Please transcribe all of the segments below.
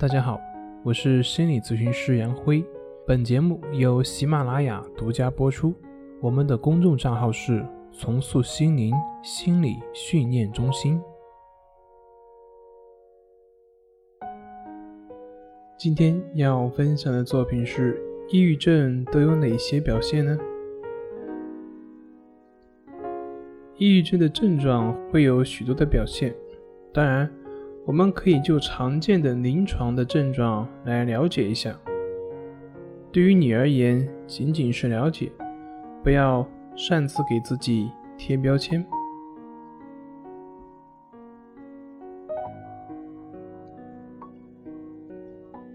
大家好，我是心理咨询师杨辉。本节目由喜马拉雅独家播出。我们的公众账号是“重塑心灵心理训练中心”。今天要分享的作品是：抑郁症都有哪些表现呢？抑郁症的症状会有许多的表现，当然，我们可以就常见的临床的症状来了解一下。对于你而言，仅仅是了解，不要擅自给自己贴标签。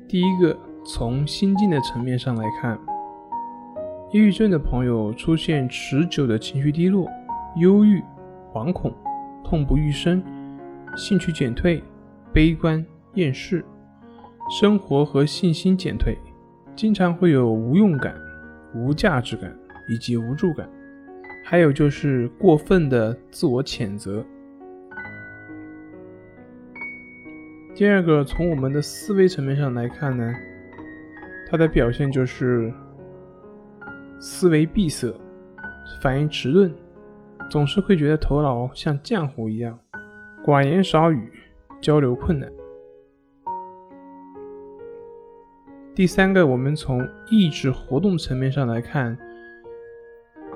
第一个，从心境的层面上来看，抑郁症的朋友出现持久的情绪低落。忧郁、惶恐、痛不欲生、兴趣减退、悲观、厌世、生活和信心减退，经常会有无用感、无价值感以及无助感，还有就是过分的自我谴责。第二个，从我们的思维层面上来看呢，它的表现就是思维闭塞、反应迟钝。总是会觉得头脑像浆糊一样，寡言少语，交流困难。第三个，我们从意志活动层面上来看，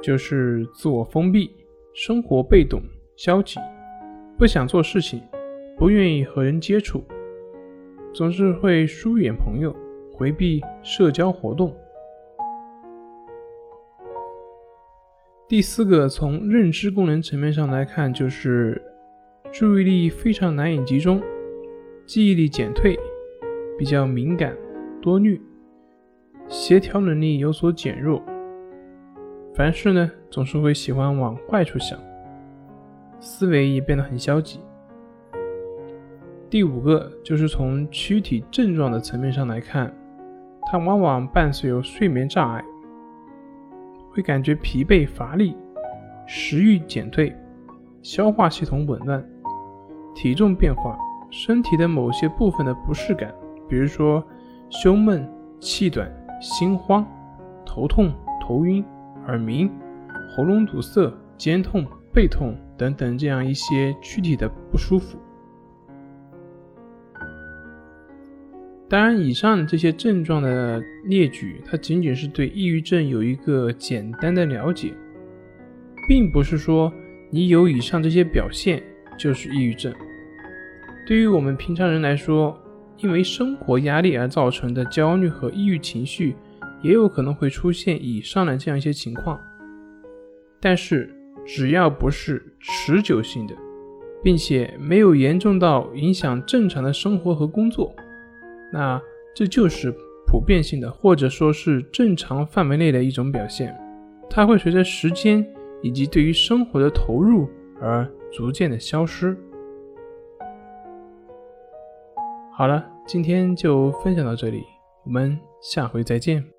就是自我封闭，生活被动、消极，不想做事情，不愿意和人接触，总是会疏远朋友，回避社交活动。第四个，从认知功能层面上来看，就是注意力非常难以集中，记忆力减退，比较敏感、多虑，协调能力有所减弱，凡事呢总是会喜欢往坏处想，思维也变得很消极。第五个，就是从躯体症状的层面上来看，它往往伴随有睡眠障碍。会感觉疲惫乏力，食欲减退，消化系统紊乱，体重变化，身体的某些部分的不适感，比如说胸闷、气短、心慌、头痛、头晕、耳鸣、喉咙堵塞、肩痛、背痛等等，这样一些躯体的不舒服。当然，以上这些症状的列举，它仅仅是对抑郁症有一个简单的了解，并不是说你有以上这些表现就是抑郁症。对于我们平常人来说，因为生活压力而造成的焦虑和抑郁情绪，也有可能会出现以上的这样一些情况。但是，只要不是持久性的，并且没有严重到影响正常的生活和工作。那这就是普遍性的，或者说是正常范围内的一种表现，它会随着时间以及对于生活的投入而逐渐的消失。好了，今天就分享到这里，我们下回再见。